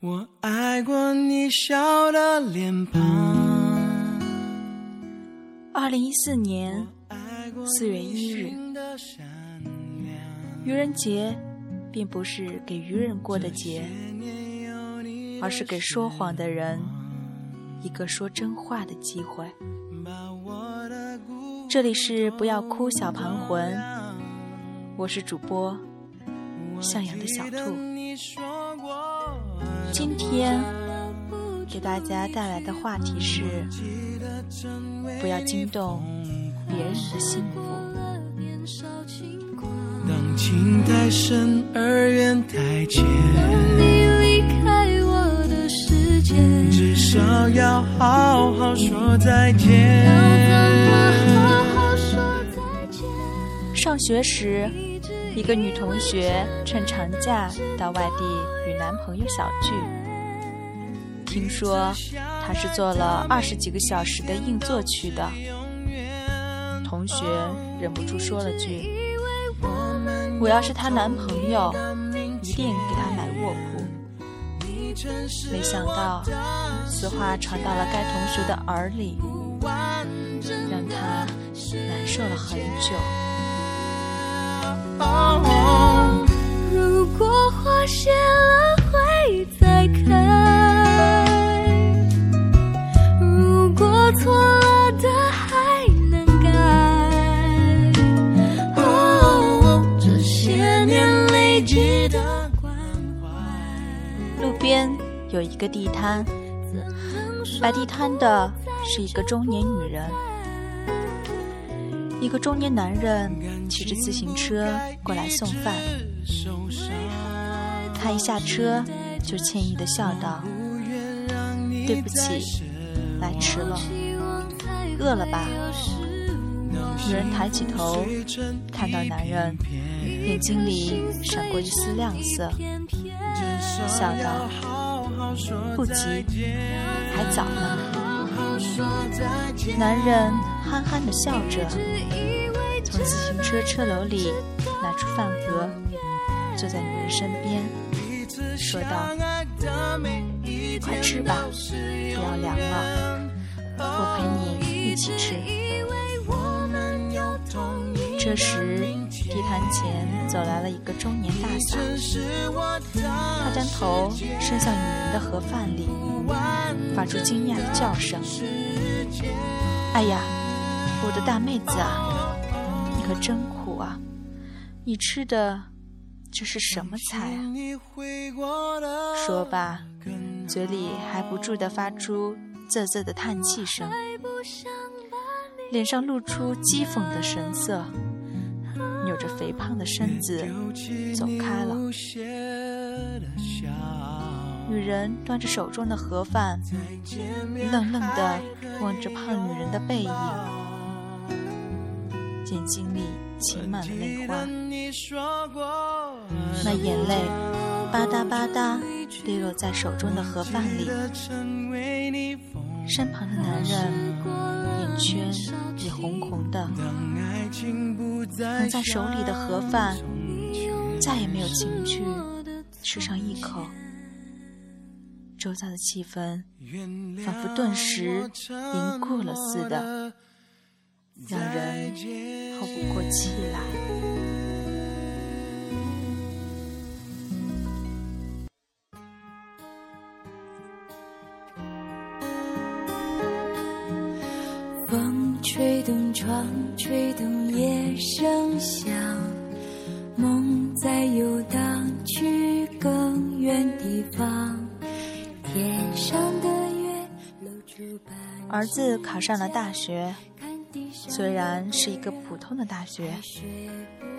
我爱过你笑的脸庞。二零一四年四月一日，愚人节并不是给愚人过的节，而是给说谎的人一个说真话的机会。这里是不要哭小盘魂，我是主播向阳的小兔。今天给大家带来的话题是：不要惊动别人的幸福。当情太深而缘太浅，至少要好好说再见。上学时，一个女同学趁长假到外地与男朋友小聚。听说她是坐了二十几个小时的硬座去的。同学忍不住说了句：“我要是她男朋友，一定给她买卧铺。”没想到此话传到了该同学的耳里，让她难受了很久。如果花谢了会再开，如果错了的还能改。这些年累积的关怀。路边有一个地摊，摆地摊的是一个中年女人。一个中年男人骑着自行车过来送饭，他一下车就歉意的笑道：“对不起，来迟了，饿了吧？”女人抬起头，看到男人眼睛里闪过一丝亮色，笑道：“不急，还早呢。”男人憨憨的笑着，从自行车车篓里拿出饭盒，坐在女人身边，说道：“快吃吧，不要凉了，我陪你一起吃。”这时，地摊前走来了一个中年大嫂，她将头伸向女人的盒饭里，发出惊讶的叫声：“哎呀，我的大妹子啊，你可真苦啊！你吃的这是什么菜啊？”说罢，嘴里还不住地发出啧啧的叹气声，脸上露出讥讽的神色。扭着肥胖的身子走开了。女人端着手中的盒饭，愣愣地望着胖女人的背影，眼睛里噙满了泪花，那眼泪吧嗒吧嗒滴落在手中的盒饭里。身旁的男人眼圈也红红的。捧在手里的盒饭，再也没有情趣吃上一口。周遭的气氛仿佛顿时凝固了似的，让人透不过气来。风吹动窗，吹动夜声响，儿子考上了大学，虽然是一个普通的大学，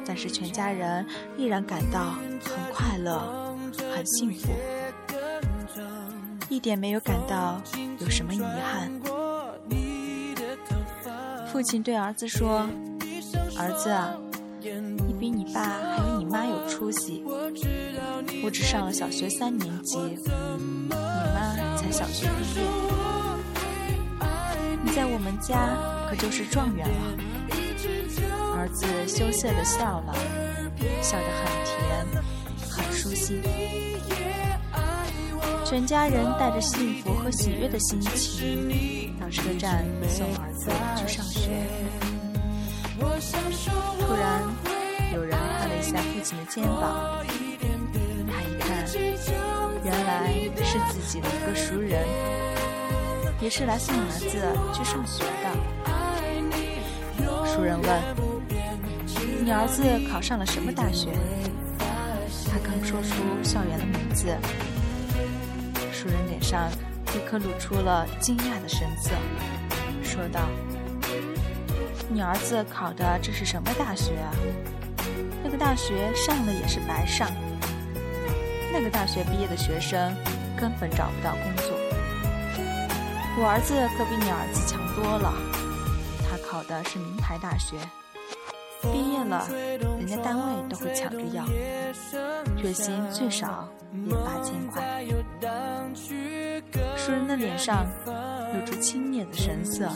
但是全家人依然感到很快乐、很幸福，一点没有感到有什么遗憾。父亲对儿子说：“儿子啊，你比你爸还有你妈有出息。我只上了小学三年级，你妈才小学毕业。在我们家可就是状元了。”儿子羞涩的笑了，笑得很甜，很舒心。全家人带着幸福和喜悦的心情到车站送儿子去上学。突然，有人拍了一下父亲的肩膀，他一看，原来是自己的一个熟人，也是来送儿子去上学的。熟人问：“你儿子考上了什么大学？”他刚说出校园的名字。熟人脸上立刻露出了惊讶的神色，说道：“你儿子考的这是什么大学啊？那个大学上了也是白上。那个大学毕业的学生根本找不到工作。我儿子可比你儿子强多了，他考的是名牌大学，毕业了人家单位都会抢着要，月薪最少也八千块。”熟人的脸上露出轻蔑的神色，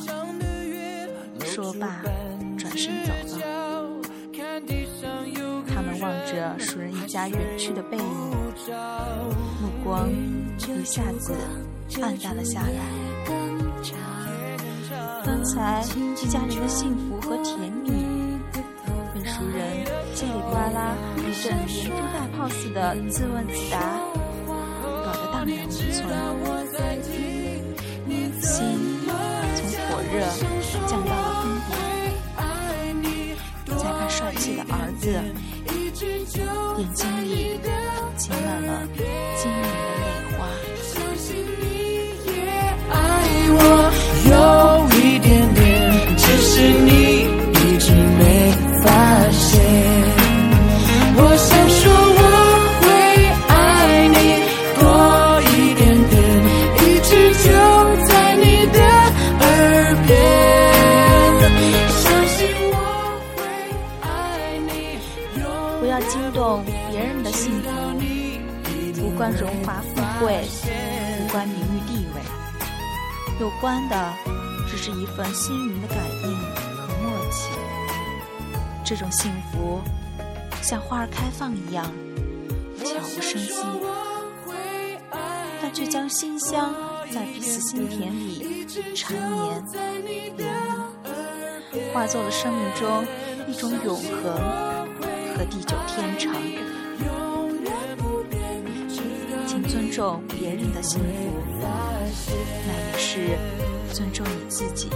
说罢转身走了。他们望着熟人一家远去的背影，目光一下子暗淡了下来。刚才一家人的幸福和甜蜜，被熟人叽里呱啦一阵连珠大炮似的自问自答。荡然无存，心从火热降到了冰点。再看帅气的儿子，眼睛里不要惊动别人的幸福无关荣华富贵，无关名誉地位，有关的只是一份心灵的感应和默契。这种幸福像花儿开放一样悄无声息，但却将馨香在彼此心田里缠绵，化作了生命中一种永恒和地久天长。请尊重别人的幸福，那也是尊重你自己。